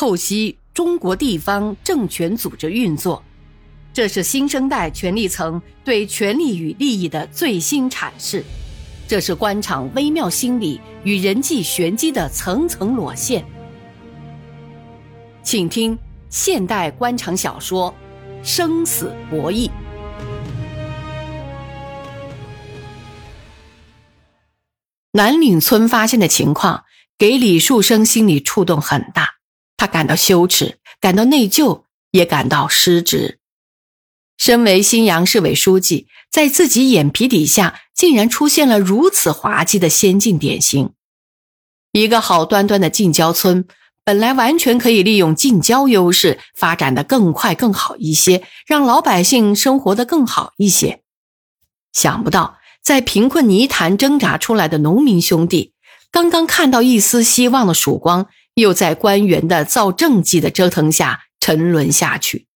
透析中国地方政权组织运作，这是新生代权力层对权力与利益的最新阐释，这是官场微妙心理与人际玄机的层层裸现。请听现代官场小说《生死博弈》。南岭村发现的情况给李树生心里触动很大，他感到羞耻，感到内疚，也感到失职。身为新阳市委书记，在自己眼皮底下竟然出现了如此滑稽的先进典型。一个好端端的近郊村，本来完全可以利用近郊优势发展的更快更好一些，让老百姓生活的更好一些。想不到。在贫困泥潭挣扎出来的农民兄弟，刚刚看到一丝希望的曙光，又在官员的造政绩的折腾下沉沦下去。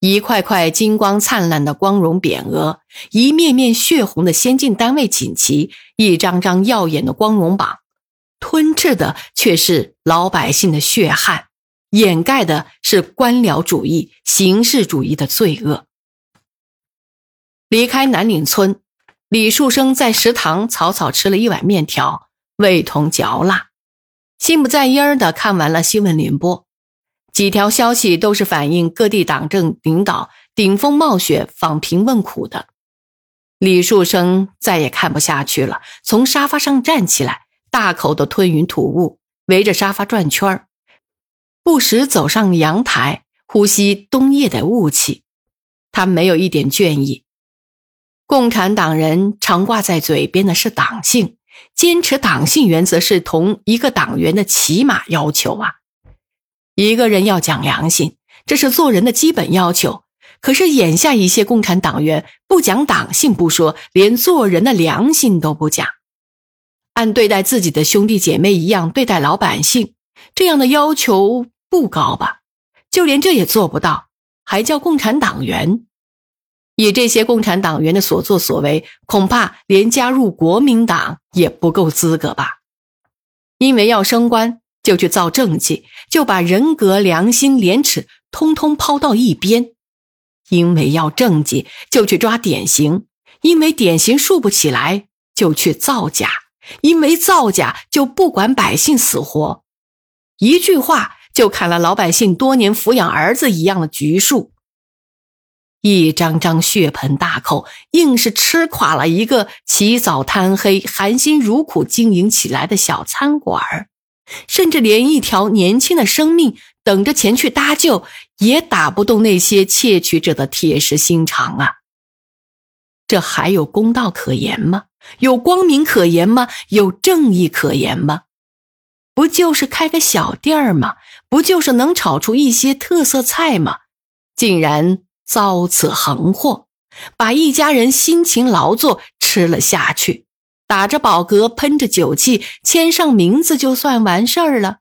一块块金光灿烂的光荣匾额，一面面血红的先进单位锦旗，一张张耀眼的光荣榜，吞噬的却是老百姓的血汗，掩盖的是官僚主义、形式主义的罪恶。离开南岭村。李树生在食堂草草吃了一碗面条，味同嚼蜡，心不在焉儿的看完了新闻联播，几条消息都是反映各地党政领导顶风冒雪访贫问苦的。李树生再也看不下去了，从沙发上站起来，大口的吞云吐雾，围着沙发转圈儿，不时走上阳台，呼吸冬夜的雾气。他没有一点倦意。共产党人常挂在嘴边的是党性，坚持党性原则是同一个党员的起码要求啊。一个人要讲良心，这是做人的基本要求。可是眼下一些共产党员不讲党性不说，连做人的良心都不讲，按对待自己的兄弟姐妹一样对待老百姓，这样的要求不高吧？就连这也做不到，还叫共产党员？以这些共产党员的所作所为，恐怕连加入国民党也不够资格吧？因为要升官，就去造政绩，就把人格、良心、廉耻通通抛到一边；因为要政绩，就去抓典型；因为典型竖不起来，就去造假；因为造假，就不管百姓死活。一句话，就砍了老百姓多年抚养儿子一样的橘树。一张张血盆大口，硬是吃垮了一个起早贪黑、含辛茹苦经营起来的小餐馆甚至连一条年轻的生命等着前去搭救，也打不动那些窃取者的铁石心肠啊！这还有公道可言吗？有光明可言吗？有正义可言吗？不就是开个小店儿吗？不就是能炒出一些特色菜吗？竟然！遭此横祸，把一家人辛勤劳作吃了下去，打着饱嗝，喷着酒气，签上名字就算完事儿了。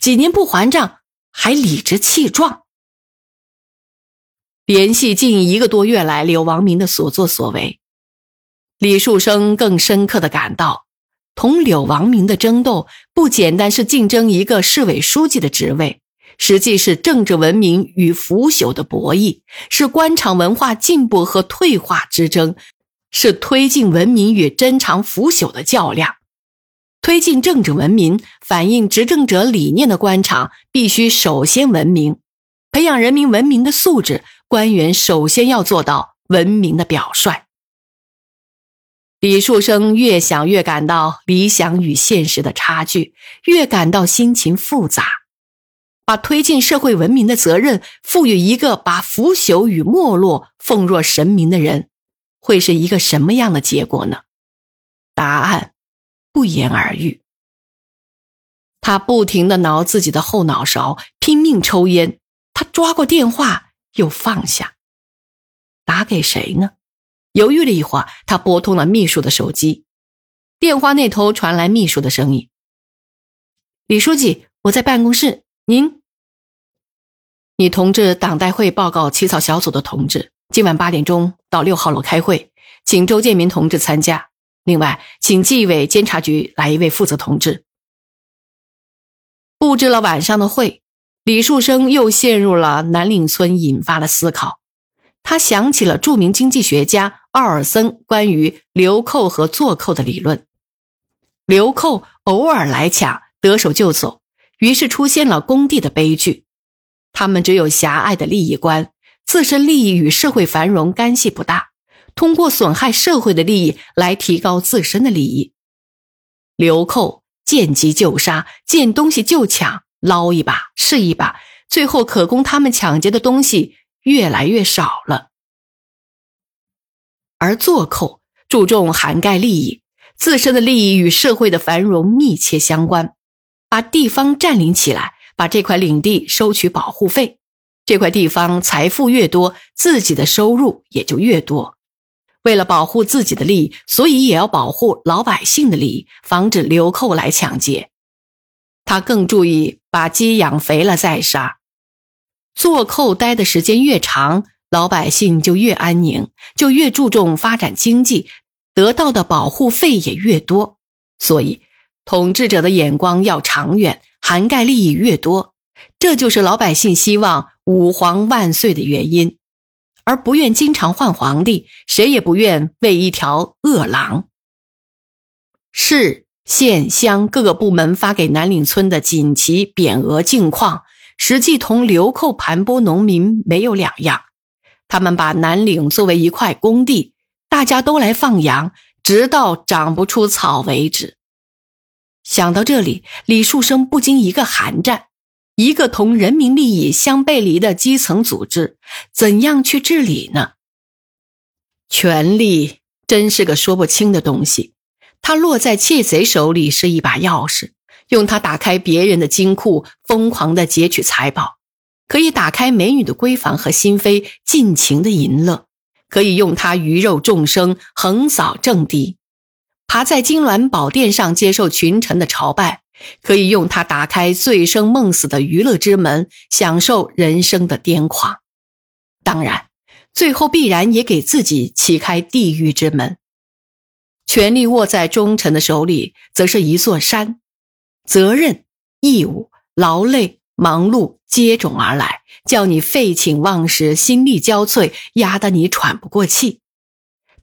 几年不还账，还理直气壮。联系近一个多月来柳王明的所作所为，李树生更深刻的感到，同柳王明的争斗不简单是竞争一个市委书记的职位。实际是政治文明与腐朽的博弈，是官场文化进步和退化之争，是推进文明与珍藏腐朽的较量。推进政治文明、反映执政者理念的官场，必须首先文明，培养人民文明的素质。官员首先要做到文明的表率。李树生越想越感到理想与现实的差距，越感到心情复杂。把推进社会文明的责任赋予一个把腐朽与没落奉若神明的人，会是一个什么样的结果呢？答案不言而喻。他不停的挠自己的后脑勺，拼命抽烟。他抓过电话，又放下，打给谁呢？犹豫了一会儿，他拨通了秘书的手机。电话那头传来秘书的声音：“李书记，我在办公室，您。”你通知党代会报告起草小组的同志，今晚八点钟到六号楼开会，请周建民同志参加。另外，请纪委监察局来一位负责同志。布置了晚上的会，李树生又陷入了南岭村引发的思考。他想起了著名经济学家奥尔森关于流寇和坐寇的理论：流寇偶尔来抢，得手就走，于是出现了工地的悲剧。他们只有狭隘的利益观，自身利益与社会繁荣干系不大，通过损害社会的利益来提高自身的利益。流寇见机就杀，见东西就抢，捞一把是一把，最后可供他们抢劫的东西。越来越少了，而做寇注重涵盖利益，自身的利益与社会的繁荣密切相关，把地方占领起来，把这块领地收取保护费，这块地方财富越多，自己的收入也就越多。为了保护自己的利益，所以也要保护老百姓的利益，防止流寇来抢劫。他更注意把鸡养肥了再杀。做寇待的时间越长，老百姓就越安宁，就越注重发展经济，得到的保护费也越多。所以，统治者的眼光要长远，涵盖利益越多，这就是老百姓希望五皇万岁的原因，而不愿经常换皇帝，谁也不愿为一条恶狼。市、县、乡各个部门发给南岭村的锦旗、匾额、镜框。实际同流寇盘剥农民没有两样，他们把南岭作为一块工地，大家都来放羊，直到长不出草为止。想到这里，李树生不禁一个寒战：一个同人民利益相背离的基层组织，怎样去治理呢？权力真是个说不清的东西，它落在窃贼手里是一把钥匙。用它打开别人的金库，疯狂的劫取财宝；可以打开美女的闺房和心扉，尽情的淫乐；可以用它鱼肉众生，横扫政敌；爬在金銮宝殿上接受群臣的朝拜；可以用它打开醉生梦死的娱乐之门，享受人生的癫狂。当然，最后必然也给自己启开地狱之门。权力握在忠臣的手里，则是一座山。责任、义务、劳累、忙碌接踵而来，叫你废寝忘食、心力交瘁，压得你喘不过气。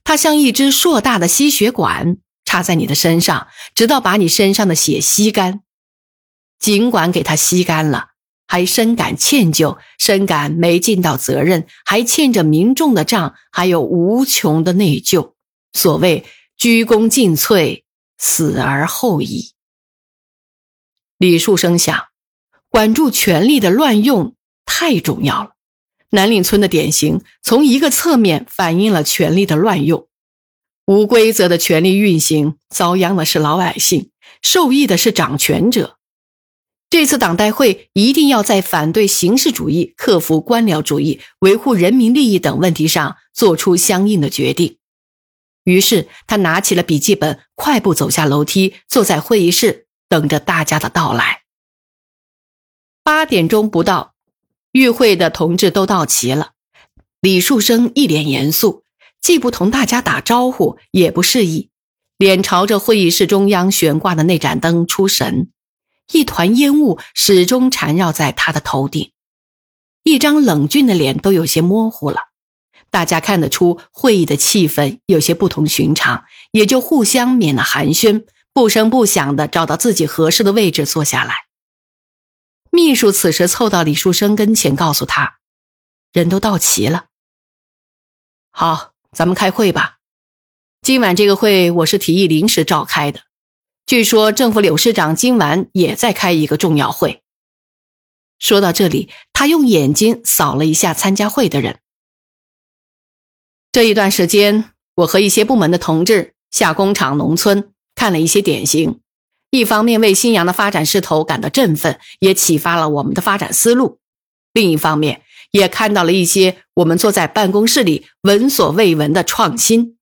它像一只硕大的吸血管，插在你的身上，直到把你身上的血吸干。尽管给他吸干了，还深感歉疚，深感没尽到责任，还欠着民众的账，还有无穷的内疚。所谓鞠躬尽瘁，死而后已。李树生想，管住权力的乱用太重要了。南岭村的典型，从一个侧面反映了权力的乱用。无规则的权力运行，遭殃的是老百姓，受益的是掌权者。这次党代会一定要在反对形式主义、克服官僚主义、维护人民利益等问题上做出相应的决定。于是，他拿起了笔记本，快步走下楼梯，坐在会议室。等着大家的到来。八点钟不到，与会的同志都到齐了。李树生一脸严肃，既不同大家打招呼，也不示意，脸朝着会议室中央悬挂的那盏灯出神。一团烟雾始终缠绕在他的头顶，一张冷峻的脸都有些模糊了。大家看得出会议的气氛有些不同寻常，也就互相免了寒暄。不声不响的找到自己合适的位置坐下来。秘书此时凑到李树生跟前，告诉他：“人都到齐了。好，咱们开会吧。今晚这个会我是提议临时召开的。据说政府柳市长今晚也在开一个重要会。”说到这里，他用眼睛扫了一下参加会的人。这一段时间，我和一些部门的同志下工厂、农村。看了一些典型，一方面为新阳的发展势头感到振奋，也启发了我们的发展思路；另一方面，也看到了一些我们坐在办公室里闻所未闻的创新。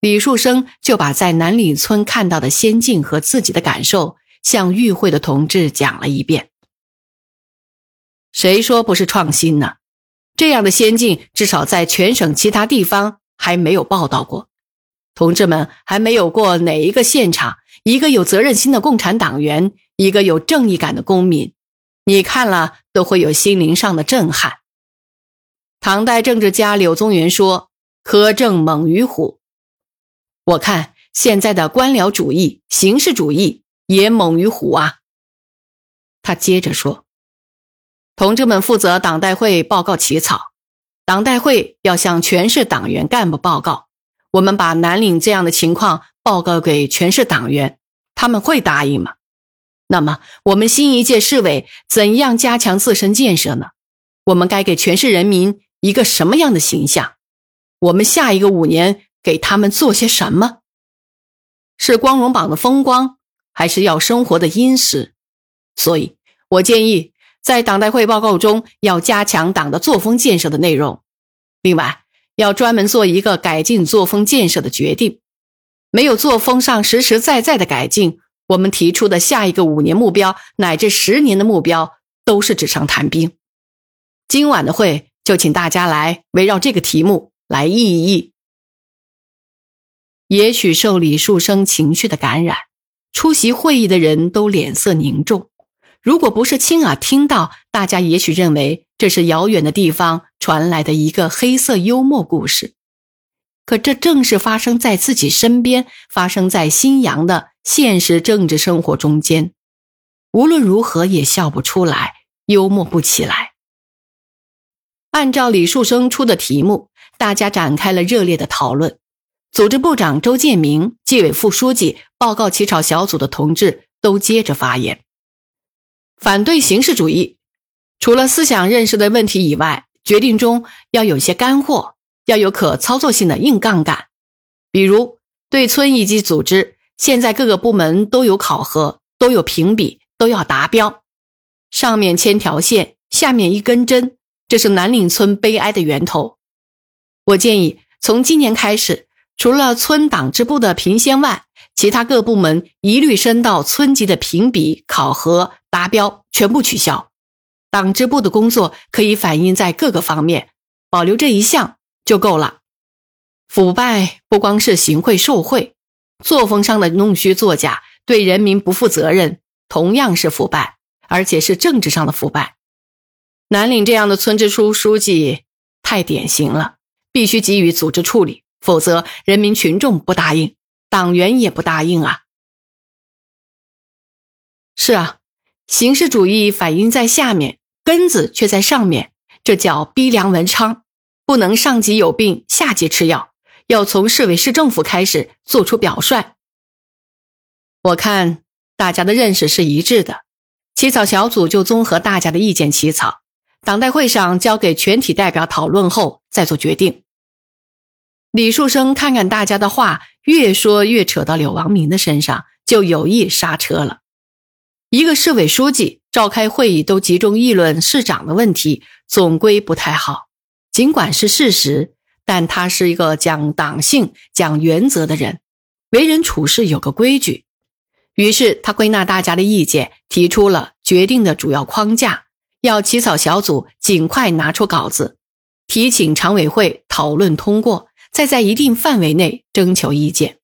李树生就把在南里村看到的先进和自己的感受向与会的同志讲了一遍。谁说不是创新呢？这样的先进，至少在全省其他地方还没有报道过。同志们，还没有过哪一个现场，一个有责任心的共产党员，一个有正义感的公民，你看了都会有心灵上的震撼。唐代政治家柳宗元说：“苛政猛于虎。”我看现在的官僚主义、形式主义也猛于虎啊。他接着说：“同志们负责党代会报告起草，党代会要向全市党员干部报告。我们把南岭这样的情况报告给全市党员，他们会答应吗？那么我们新一届市委怎样加强自身建设呢？我们该给全市人民一个什么样的形象？我们下一个五年给他们做些什么？是光荣榜的风光，还是要生活的殷实？”所以，我建议在党代会报告中要加强党的作风建设的内容。另外，要专门做一个改进作风建设的决定。没有作风上实实在在的改进，我们提出的下一个五年目标乃至十年的目标都是纸上谈兵。今晚的会就请大家来围绕这个题目来议一议。也许受李树生情绪的感染，出席会议的人都脸色凝重。如果不是亲耳听到，大家也许认为这是遥远的地方传来的一个黑色幽默故事。可这正是发生在自己身边、发生在新阳的现实政治生活中间。无论如何也笑不出来，幽默不起来。按照李树生出的题目，大家展开了热烈的讨论。组织部长周建明、纪委副书记、报告起草小组的同志都接着发言。反对形式主义，除了思想认识的问题以外，决定中要有些干货，要有可操作性的硬杠杆。比如，对村一级组织，现在各个部门都有考核，都有评比，都要达标。上面千条线，下面一根针，这是南岭村悲哀的源头。我建议从今年开始，除了村党支部的评先外，其他各部门一律升到村级的评比考核。达标全部取消，党支部的工作可以反映在各个方面，保留这一项就够了。腐败不光是行贿受贿，作风上的弄虚作假，对人民不负责任，同样是腐败，而且是政治上的腐败。南岭这样的村支书书记太典型了，必须给予组织处理，否则人民群众不答应，党员也不答应啊。是啊。形式主义反映在下面，根子却在上面，这叫逼良文昌。不能上级有病下级吃药，要从市委市政府开始做出表率。我看大家的认识是一致的，起草小组就综合大家的意见起草，党代会上交给全体代表讨论后再做决定。李树生看看大家的话，越说越扯到柳王明的身上，就有意刹车了。一个市委书记召开会议都集中议论市长的问题，总归不太好。尽管是事实，但他是一个讲党性、讲原则的人，为人处事有个规矩。于是他归纳大家的意见，提出了决定的主要框架，要起草小组尽快拿出稿子，提请常委会讨论通过，再在一定范围内征求意见。